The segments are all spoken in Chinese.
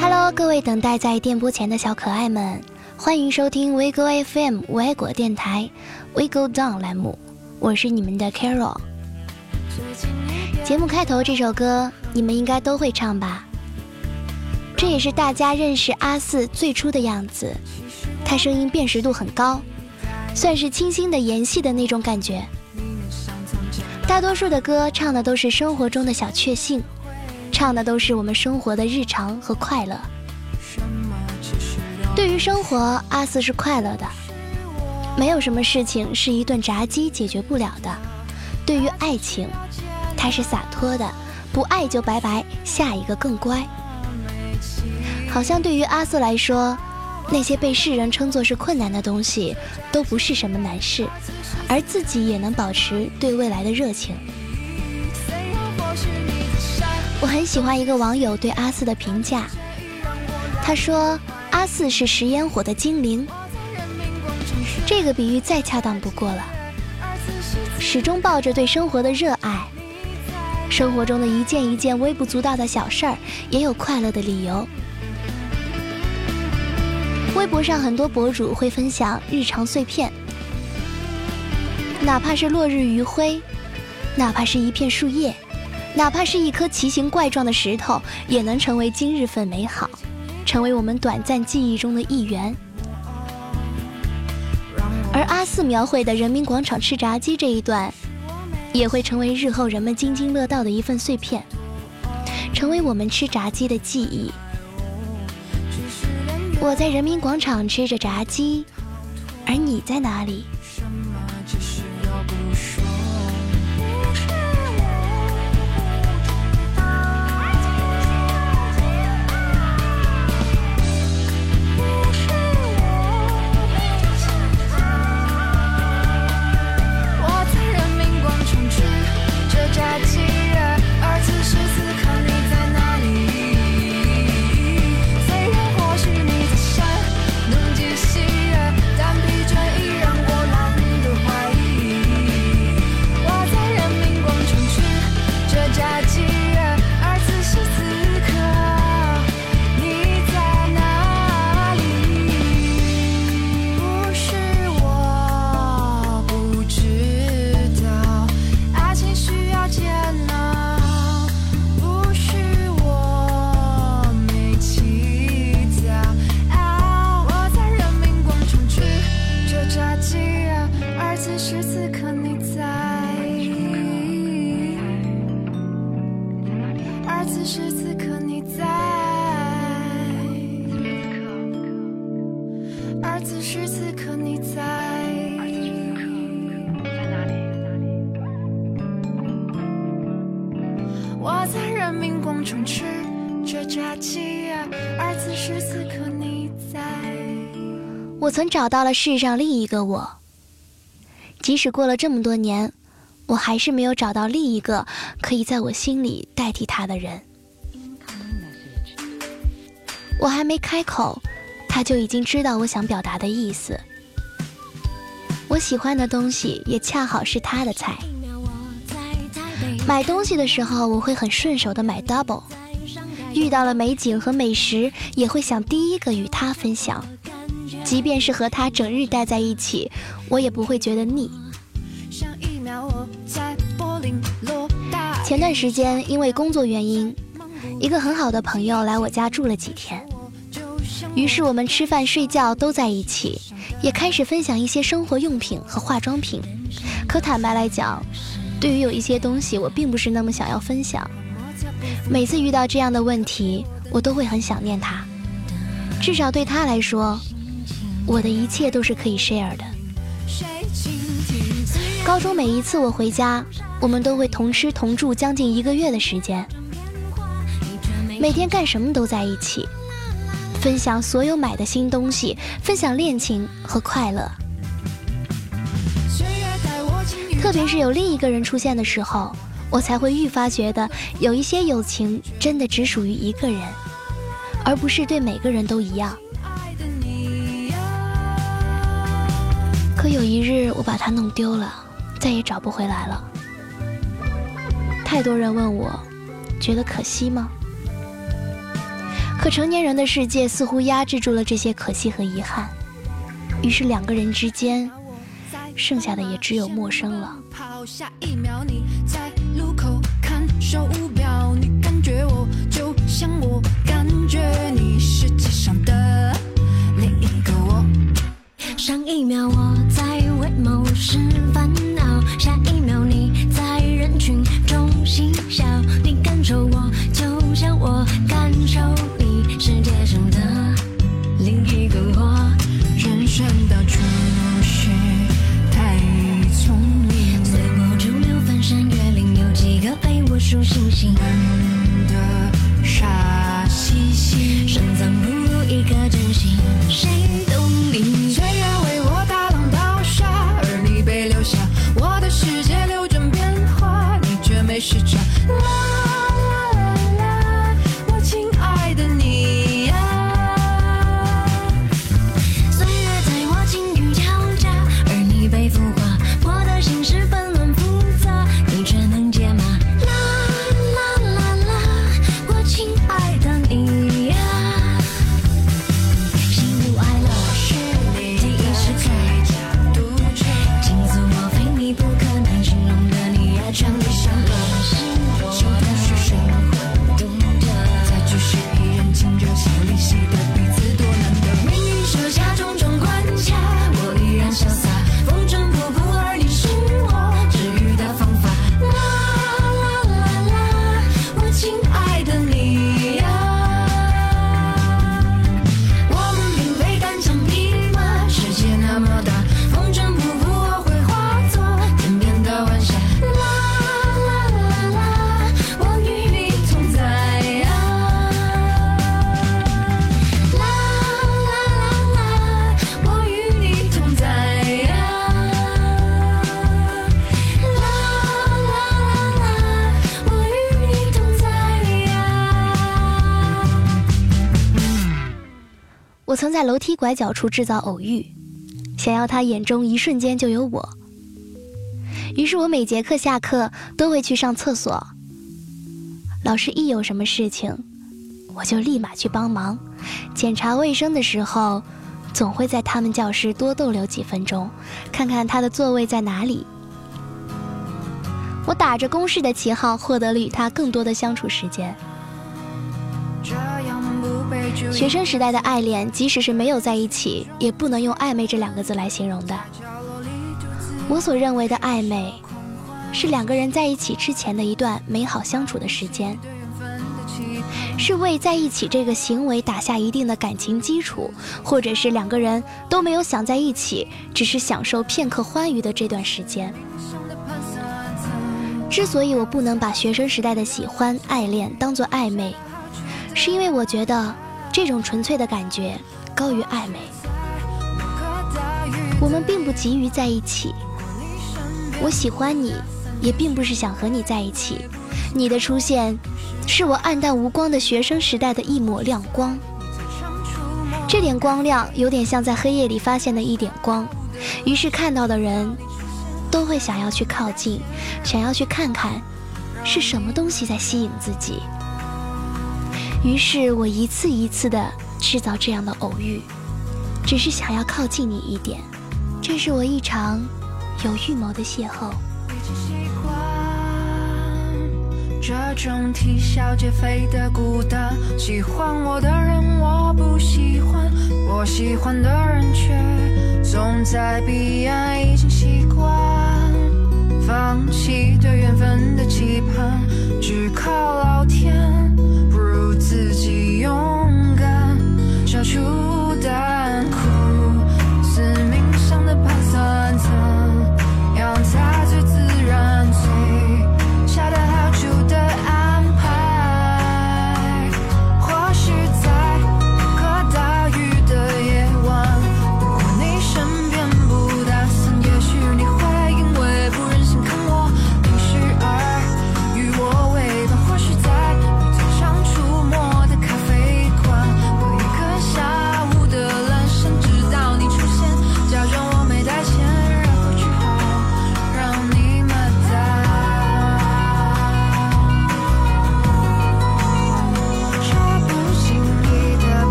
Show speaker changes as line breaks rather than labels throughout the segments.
Hello，各位等待在电波前的小可爱们，欢迎收听 WeGo FM 无爱果电台 WeGo Down 栏目，我是你们的 Carol。节目开头这首歌，你们应该都会唱吧？这也是大家认识阿四最初的样子，他声音辨识度很高，算是清新的演戏的那种感觉。大多数的歌唱的都是生活中的小确幸，唱的都是我们生活的日常和快乐。对于生活，阿四是快乐的，没有什么事情是一顿炸鸡解决不了的。对于爱情，他是洒脱的，不爱就拜拜，下一个更乖。好像对于阿瑟来说，那些被世人称作是困难的东西，都不是什么难事，而自己也能保持对未来的热情。我很喜欢一个网友对阿四的评价，他说阿四是食烟火的精灵，这个比喻再恰当不过了。始终抱着对生活的热爱，生活中的一件一件微不足道的小事儿，也有快乐的理由。微博上很多博主会分享日常碎片，哪怕是落日余晖，哪怕是一片树叶，哪怕是一颗奇形怪状的石头，也能成为今日份美好，成为我们短暂记忆中的一员。而阿四描绘的人民广场吃炸鸡这一段，也会成为日后人们津津乐道的一份碎片，成为我们吃炸鸡的记忆。我在人民广场吃着炸鸡，而你在哪里？找到了世上另一个我，即使过了这么多年，我还是没有找到另一个可以在我心里代替他的人。我还没开口，他就已经知道我想表达的意思。我喜欢的东西也恰好是他的菜。买东西的时候，我会很顺手的买 double。遇到了美景和美食，也会想第一个与他分享。即便是和他整日待在一起，我也不会觉得腻。前段时间因为工作原因，一个很好的朋友来我家住了几天，于是我们吃饭睡觉都在一起，也开始分享一些生活用品和化妆品。可坦白来讲，对于有一些东西，我并不是那么想要分享。每次遇到这样的问题，我都会很想念他。至少对他来说，我的一切都是可以 share 的。高中每一次我回家，我们都会同吃同住将近一个月的时间，每天干什么都在一起，分享所有买的新东西，分享恋情和快乐。特别是有另一个人出现的时候。我才会愈发觉得，有一些友情真的只属于一个人，而不是对每个人都一样。有一日我把它弄丢了，
再也找不回来了。太多人问我，觉得可惜吗？可成年人的世界似乎压制住了这些可惜和遗憾，于是两个人之间，剩下的也只有陌生了。上一个我。上一秒心。曾在楼梯拐角处制造偶遇，想要他眼中一瞬间就有我。于是我每节课下课都会去上厕所。老师一有什么事情，我就立马去帮忙。检查卫生的时候，总会在他们教室多逗留几分钟，看看他的座位在哪里。我打着公事的旗号，获得了与他更多的相处时间。学生时代的爱恋，即使是没有在一起，也不能用暧昧这两个字来形容的。我所认为的暧昧，是两个人在一起之前的一段美好相处的时间，是为在一起这个行为打下一定的感情基础，或者是两个人都没有想在一起，只是享受片刻欢愉的这段时间。之所以我不能把学生时代的喜欢、爱恋当作暧昧，是因为我觉得。这种纯粹的感觉高于暧昧。我们并不急于在一起。我喜欢你，也并不是想和你在一起。你的出现，是我黯淡无光的学生时代的一抹亮光。这点光亮有点像在黑夜里发现的一点光，于是看到的人都会想要去靠近，想要去看看是什么东西在吸引自己。于是我一次一次地制造这样的偶遇，只是想要靠近你一点。这是我一场有预谋的邂逅。已经习惯这种啼笑皆非的孤单，喜欢我的人我不喜欢，我喜欢的人却总在彼岸，已经习惯放弃对缘分的期盼，只靠老天。自己
用。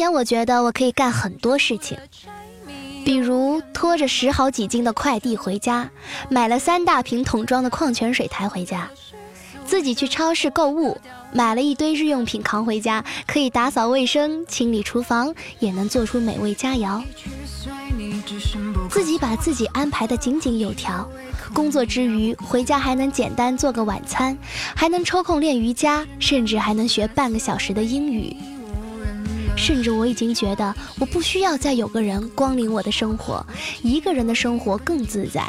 前我觉得我可以干很多事情，比如拖着十好几斤的快递回家，买了三大瓶桶装的矿泉水抬回家，自己去超市购物，买了一堆日用品扛回家，可以打扫卫生、清理厨房，也能做出美味佳肴。自己把自己安排的井井有条，工作之余回家还能简单做个晚餐，还能抽空练瑜伽，甚至还能学半个小时的英语。甚至我已经觉得，我不需要再有个人光临我的生活，一个人的生活更自在，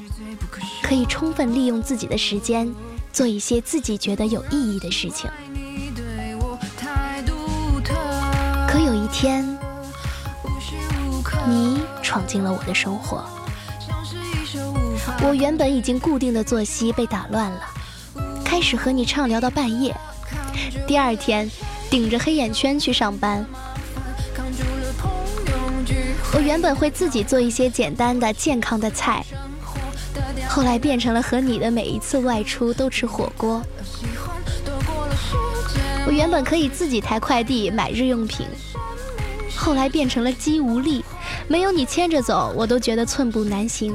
可以充分利用自己的时间，做一些自己觉得有意义的事情。可有一天，你闯进了我的生活，我原本已经固定的作息被打乱了，开始和你畅聊到半夜，第二天顶着黑眼圈去上班。我原本会自己做一些简单的、健康的菜，后来变成了和你的每一次外出都吃火锅。我原本可以自己抬快递、买日用品，后来变成了肌无力，没有你牵着走，我都觉得寸步难行。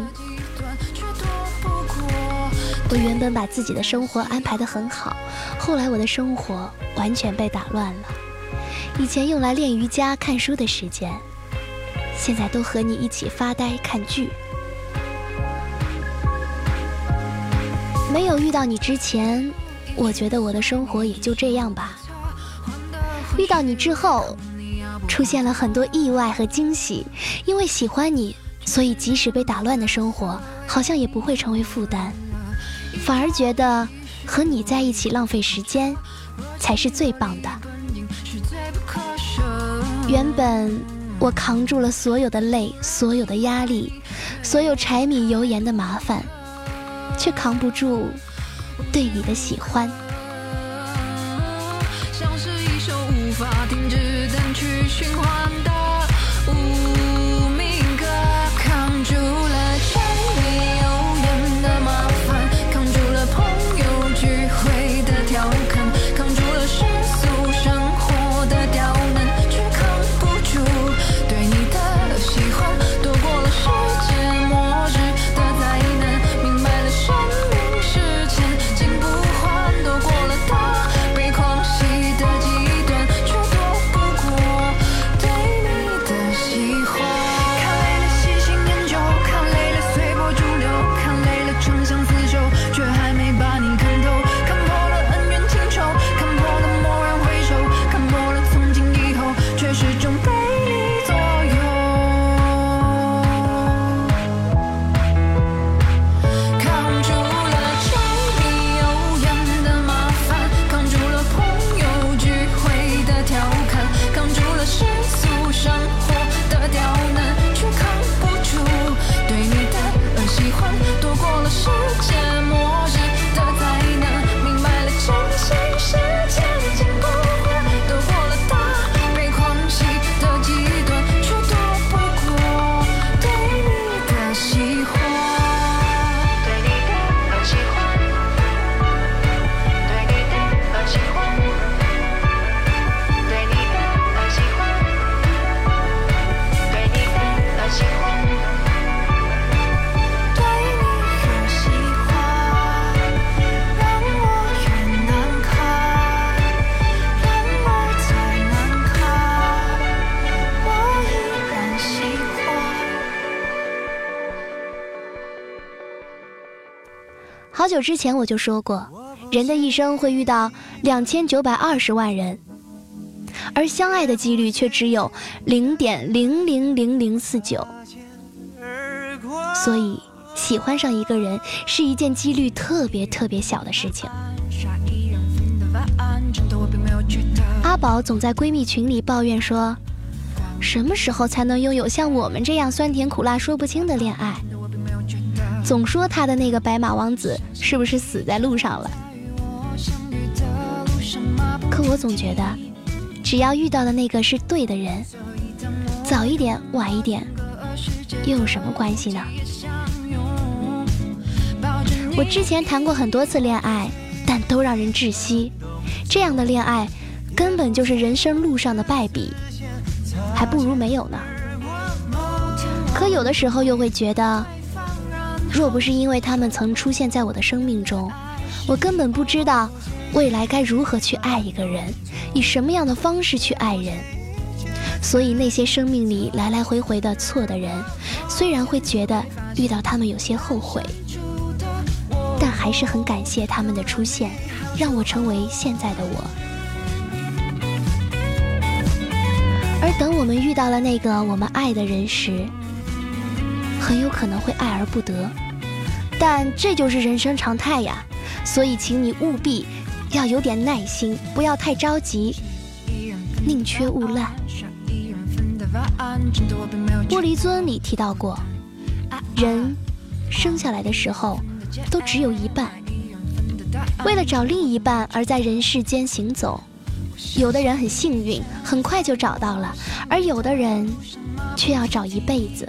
我原本把自己的生活安排得很好，后来我的生活完全被打乱了。以前用来练瑜伽、看书的时间。现在都和你一起发呆看剧。没有遇到你之前，我觉得我的生活也就这样吧。遇到你之后，出现了很多意外和惊喜。因为喜欢你，所以即使被打乱的生活，好像也不会成为负担，反而觉得和你在一起浪费时间，才是最棒的。原本。我扛住了所有的累，所有的压力，所有柴米油盐的麻烦，却扛不住对你的喜欢。像是一首无法停止单曲循环的久之前我就说过，人的一生会遇到两千九百二十万人，而相爱的几率却只有零点零零零零四九。所以，喜欢上一个人是一件几率特别特别小的事情。阿宝总在闺蜜群里抱怨说：“什么时候才能拥有像我们这样酸甜苦辣说不清的恋爱？”总说他的那个白马王子是不是死在路上了？可我总觉得，只要遇到的那个是对的人，早一点晚一点，又有什么关系呢？我之前谈过很多次恋爱，但都让人窒息。这样的恋爱，根本就是人生路上的败笔。还不如没有呢。可有的时候又会觉得，若不是因为他们曾出现在我的生命中，我根本不知道未来该如何去爱一个人，以什么样的方式去爱人。所以那些生命里来来回回的错的人，虽然会觉得遇到他们有些后悔，但还是很感谢他们的出现，让我成为现在的我。而等我们遇到了那个我们爱的人时，很有可能会爱而不得，但这就是人生常态呀。所以，请你务必要有点耐心，不要太着急，宁缺毋滥。玻璃樽里提到过，人生下来的时候都只有一半，为了找另一半而在人世间行走。有的人很幸运，很快就找到了，而有的人却要找一辈子。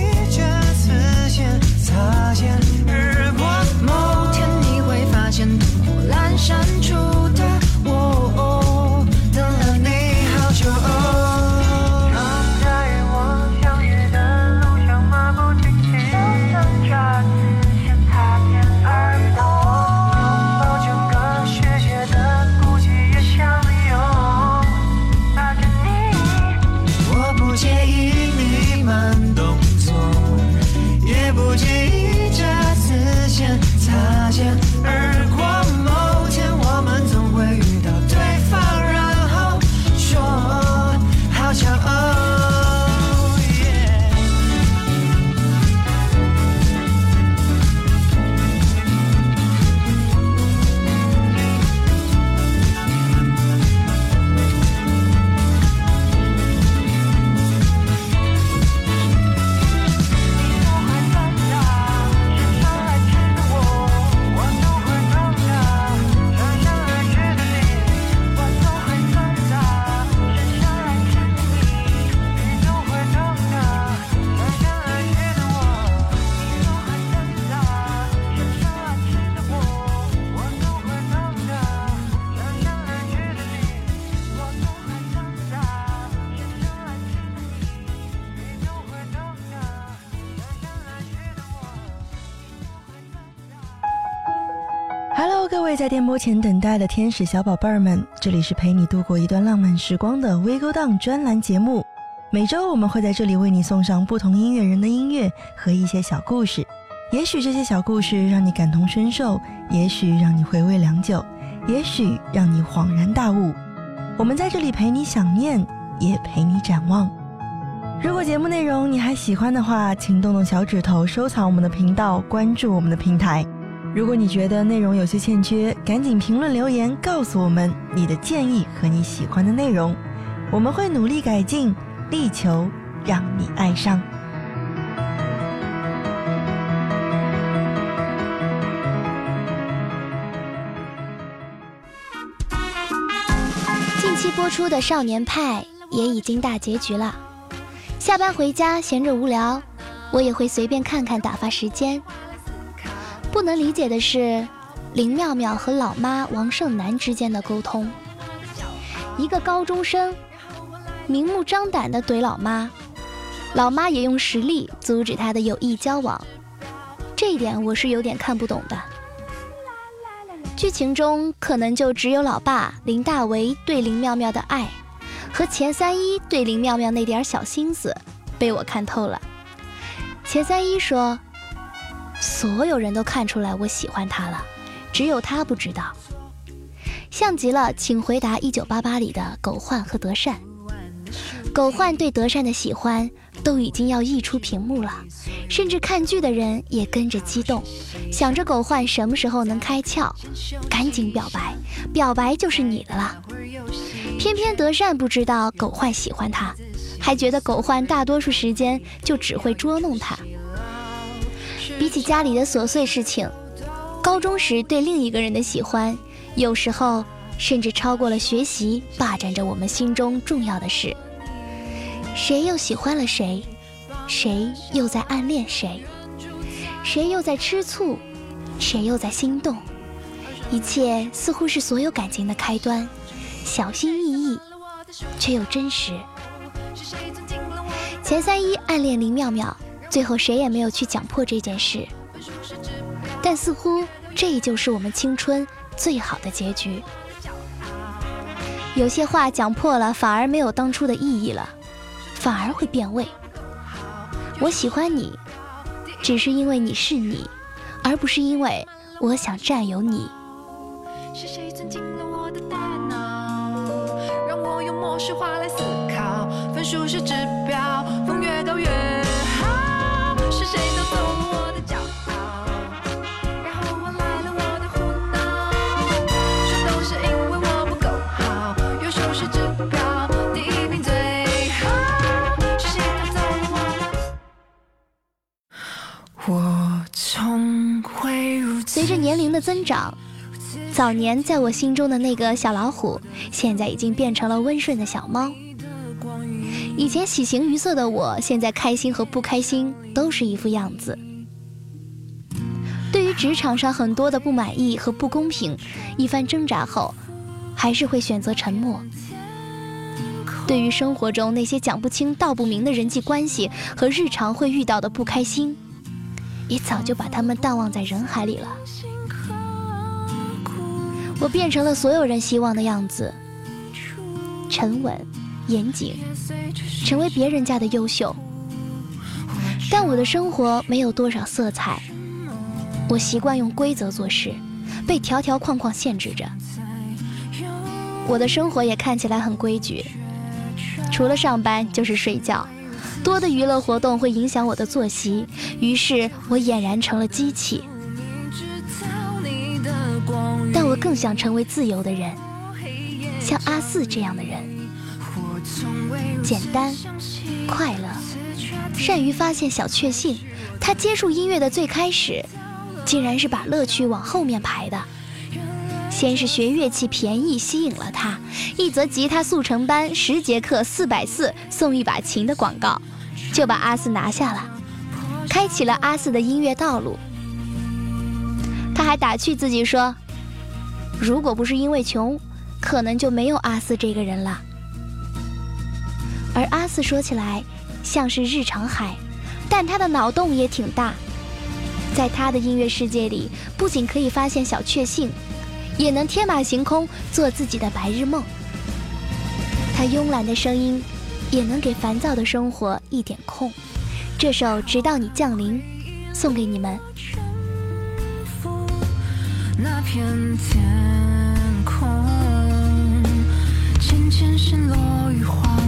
电波前等待的天使小宝贝儿们，这里是陪你度过一段浪漫时光的 We Go Down 专栏节目。每周我们会在这里为你送上不同音乐人的音乐和一些小故事。也许这些小故事让你感同身受，也许让你回味良久，也许让你恍然大悟。我们在这里陪你想念，也陪你展望。如果节目内容你还喜欢的话，请动动小指头收藏我们的频道，关注我们的平台。如果你觉得内容有些欠缺，赶紧评论留言告诉我们你的建议和你喜欢的内容，我们会努力改进，力求让你爱上。
近期播出的《少年派》也已经大结局了，下班回家闲着无聊，我也会随便看看打发时间。不能理解的是，林妙妙和老妈王胜男之间的沟通。一个高中生明目张胆地怼老妈，老妈也用实力阻止他的有意交往。这一点我是有点看不懂的。剧情中可能就只有老爸林大为对林妙妙的爱，和钱三一对林妙妙那点小心思被我看透了。钱三一说。所有人都看出来我喜欢他了，只有他不知道。像极了《请回答一九八八》里的狗焕和德善。狗焕对德善的喜欢都已经要溢出屏幕了，甚至看剧的人也跟着激动，想着狗焕什么时候能开窍，赶紧表白，表白就是你的了。偏偏德善不知道狗焕喜欢他，还觉得狗焕大多数时间就只会捉弄他。比起家里的琐碎事情，高中时对另一个人的喜欢，有时候甚至超过了学习，霸占着我们心中重要的事。谁又喜欢了谁？谁又在暗恋谁？谁又在吃醋？谁又在心动？一切似乎是所有感情的开端，小心翼翼，却又真实。钱三一暗恋林妙妙，最后谁也没有去讲破这件事。但似乎这就是我们青春最好的结局。有些话讲破了，反而没有当初的意义了，反而会变味。我喜欢你，只是因为你是你，而不是因为我想占有你。是谁钻进了我的大脑，让我用模式化来思考，分数是指标，风越高越好。是谁偷走了我的骄傲，随着年龄的增长。早年在我心中的那个小老虎，现在已经变成了温顺的小猫。以前喜形于色的我，现在开心和不开心都是一副样子。对于职场上很多的不满意和不公平，一番挣扎后，还是会选择沉默。对于生活中那些讲不清道不明的人际关系和日常会遇到的不开心，也早就把他们淡忘在人海里了。我变成了所有人希望的样子，沉稳、严谨，成为别人家的优秀。但我的生活没有多少色彩，我习惯用规则做事，被条条框框限制着。我的生活也看起来很规矩，除了上班就是睡觉，多的娱乐活动会影响我的作息，于是我俨然成了机器。但我更想成为自由的人，像阿四这样的人，简单、快乐，善于发现小确幸。他接触音乐的最开始，竟然是把乐趣往后面排的。先是学乐器便宜吸引了他，一则吉他速成班十节课四百四送一把琴的广告，就把阿四拿下了，开启了阿四的音乐道路。他还打趣自己说。如果不是因为穷，可能就没有阿四这个人了。而阿四说起来像是日常海，但他的脑洞也挺大。在他的音乐世界里，不仅可以发现小确幸，也能天马行空做自己的白日梦。他慵懒的声音，也能给烦躁的生活一点空。这首《直到你降临》，送给你们。那片天空，渐渐陷落于荒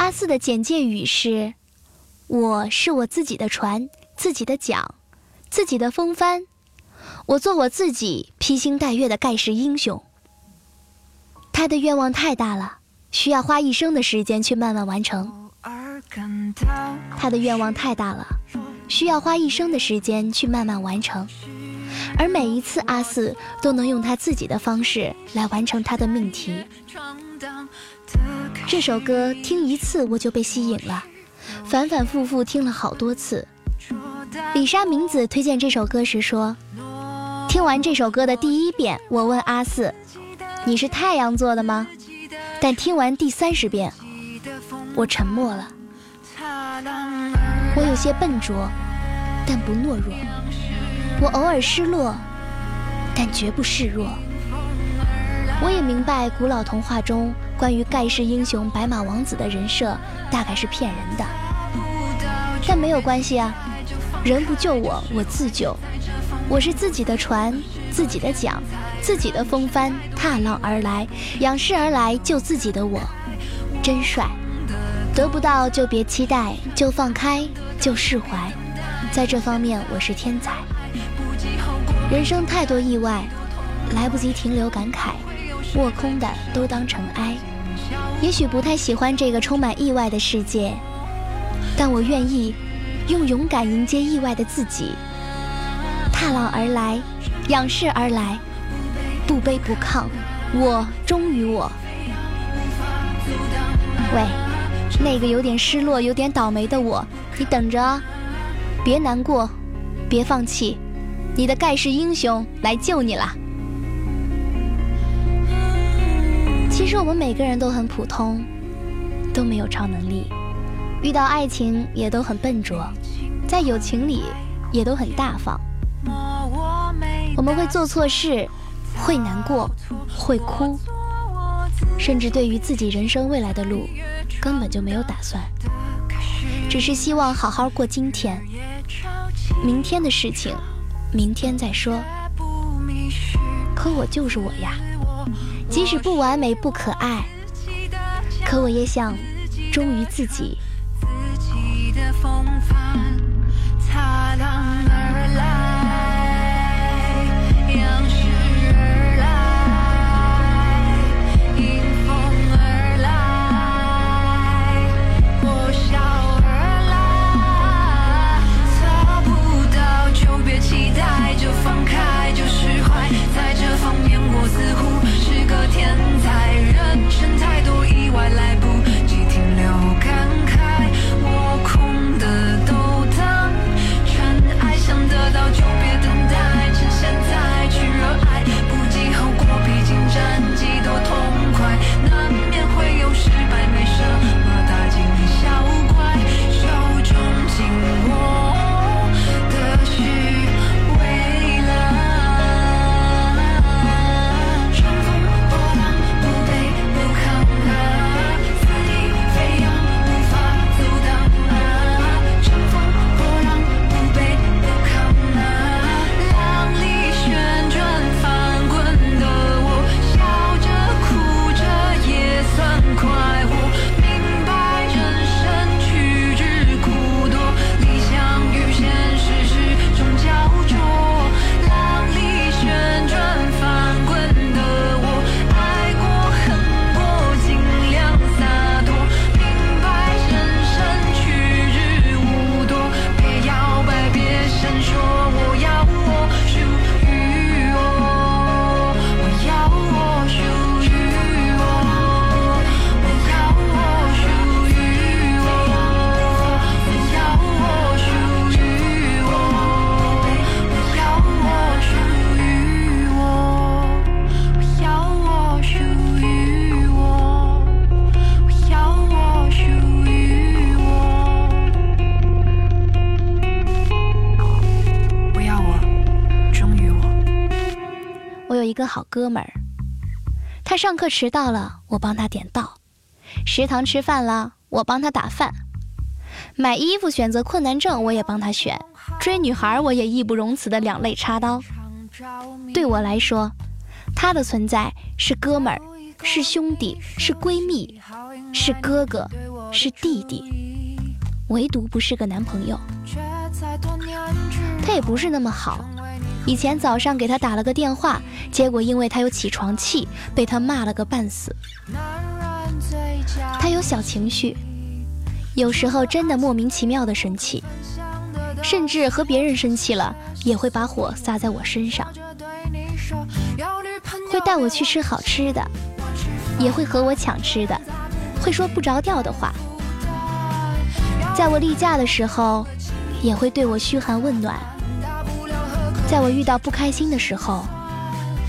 阿四的简介语是：我是我自己的船，自己的桨，自己的风帆。我做我自己，披星戴月的盖世英雄。他的愿望太大了，需要花一生的时间去慢慢完成。他的愿望太大了，需要花一生的时间去慢慢完成，而每一次阿四都能用他自己的方式来完成他的命题。这首歌听一次我就被吸引了，反反复复听了好多次。李莎明子推荐这首歌时说：“听完这首歌的第一遍，我问阿四，你是太阳座的吗？但听完第三十遍，我沉默了。”我有些笨拙，但不懦弱；我偶尔失落，但绝不示弱。我也明白，古老童话中关于盖世英雄白马王子的人设大概是骗人的，但没有关系啊！人不救我，我自救。我是自己的船，自己的桨，自己的风帆，踏浪而来，仰视而来，救自己的我，真帅。得不到就别期待，就放开，就释怀。在这方面我是天才。人生太多意外，来不及停留感慨，握空的都当尘埃。也许不太喜欢这个充满意外的世界，但我愿意用勇敢迎接意外的自己。踏浪而来，仰视而来，不卑不亢，我忠于我。喂。那个有点失落、有点倒霉的我，你等着，别难过，别放弃，你的盖世英雄来救你了。其实我们每个人都很普通，都没有超能力，遇到爱情也都很笨拙，在友情里也都很大方。我们会做错事，会难过，会哭，甚至对于自己人生未来的路。根本就没有打算，只是希望好好过今天，明天的事情，明天再说。可我就是我呀，即使不完美不可爱，可我也想忠于自己。个好哥们儿，他上课迟到了，我帮他点到；食堂吃饭了，我帮他打饭；
买衣服选择困难症我也帮他选，追女孩我也义不容辞的两肋插刀。对我来说，他的存在是哥们儿，是兄弟，是闺蜜，是哥哥，是弟弟，唯独不是个男朋友。他也不是那么好。以前早上给他打了个电话，结果因为他有起床气，被他骂了个半死。他有小情绪，有时候真的莫名其妙的生气，甚至和别人生气了也会把火撒在我身上。会带我去吃好吃的，也会和我抢吃的，会说不着调的话。在我例假的时候，也会对我嘘寒问暖。在我遇到不开心的时候，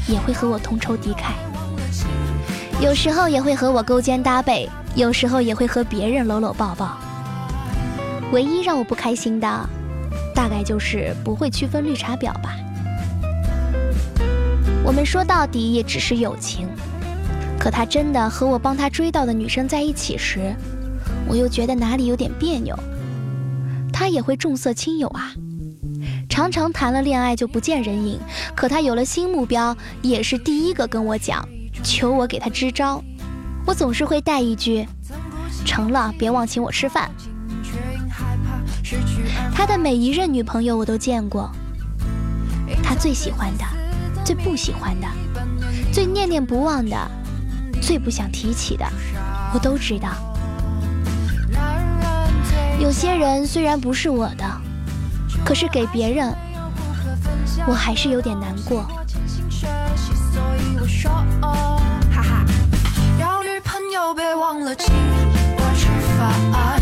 也会和我同仇敌忾；有时候也会和我勾肩搭背，有时候也会和别人搂搂抱抱。唯一让我不开心的，大概就是不会区分绿茶婊吧。我们说到底也只是友情，可他真的和我帮他追到的女生在一起时，我又觉得哪里有点别扭。他也会重色轻友啊。常常谈了恋爱就不见人影，可他有了新目标，也是第一个跟我讲，求我给他支招。我总是会带一句：“成了，别忘请我吃饭。”他的每一任女朋友我都见过，他最喜欢的、最不喜欢的、最念念不忘的、最不想提起的，我都知道。有些人虽然不是我的。可是给别人，我还是有点难过。哈哈，要女朋友别忘了请我吃饭。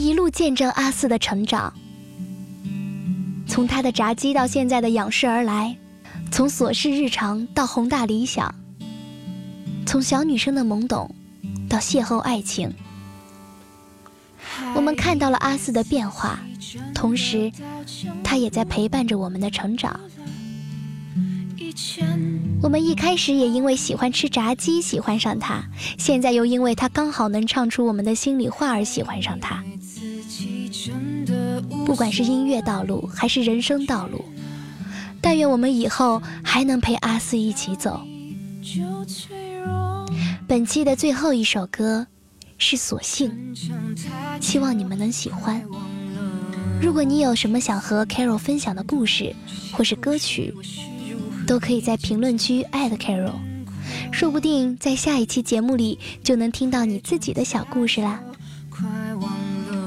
一路见证阿四的成长，从他的炸鸡到现在的仰视而来，从琐事日常到宏大理想，从小女生的懵懂到邂逅爱情，我们看到了阿四的变化，同时他也在陪伴着我们的成长。我们一开始也因为喜欢吃炸鸡喜欢上他，现在又因为他刚好能唱出我们的心里话而喜欢上他。不管是音乐道路还是人生道路，但愿我们以后还能陪阿四一起走。本期的最后一首歌是《索性》，希望你们能喜欢。如果你有什么想和 Carol 分享的故事或是歌曲，都可以在评论区艾特 Carol，说不定在下一期节目里就能听到你自己的小故事啦。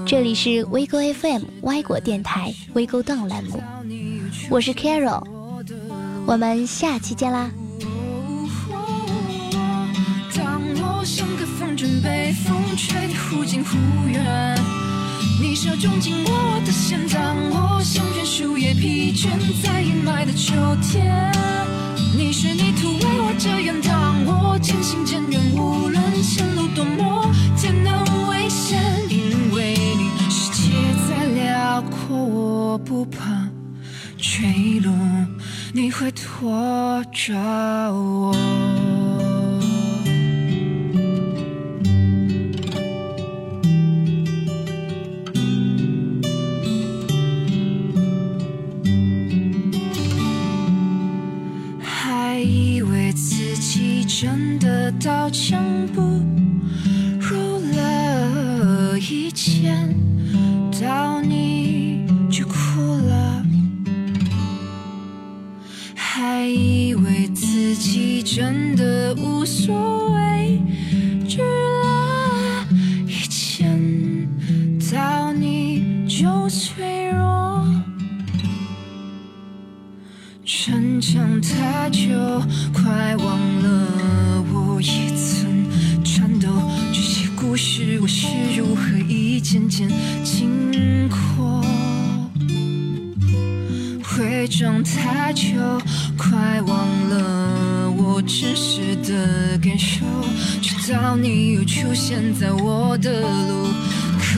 这里是 WeGo FM 歪果电台 WeGo Down 栏目，我是 Carol，我们下期见啦。当我像个风筝被风吹得忽近忽远，你手中紧握我的线，当我像片树叶疲倦在阴霾的秋天，你是泥土为我遮掩，当我渐行渐远，无论前路多么不怕坠落你会拖着我。还以为自己真的刀枪不
入了一切真的无所谓，只了一见到你就脆弱，逞强太久，快忘了我也曾颤抖。这些故事我是如何一件件经过？伪装太久，快忘。的感受，直到你又出现在我的路口。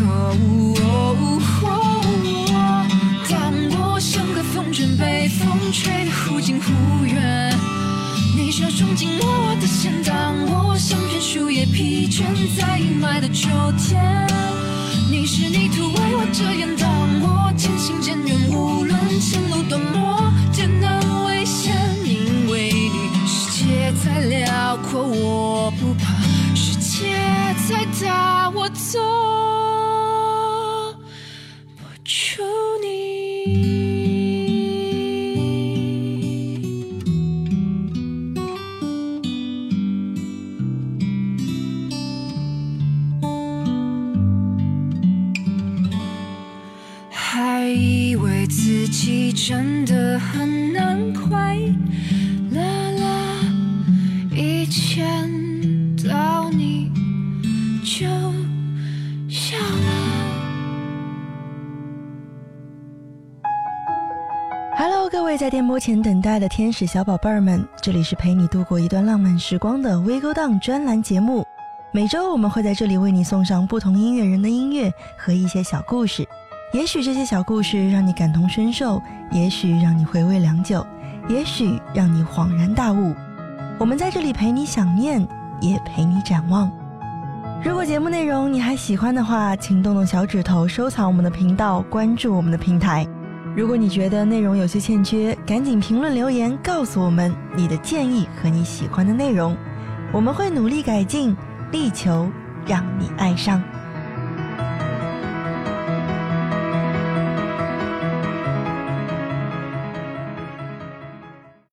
当我像个风筝被风吹得忽近忽远，你手中紧握我的线，当我像片树叶疲倦在阴霾的秋天，你是泥土为我遮掩，当我渐行渐远，无论前路多么艰难辽阔我不怕，世界再大我走不出你。还以为自己真
在电波前等待的天使小宝贝儿们，这里是陪你度过一段浪漫时光的 We Go Down 专栏节目。每周我们会在这里为你送上不同音乐人的音乐和一些小故事。也许这些小故事让你感同身受，也许让你回味良久，也许让你恍然大悟。我们在这里陪你想念，也陪你展望。如果节目内容你还喜欢的话，请动动小指头收藏我们的频道，关注我们的平台。如果你觉得内容有些欠缺，赶紧评论留言告诉我们你的建议和你喜欢的内容，我们会努力改进，力求让你爱上。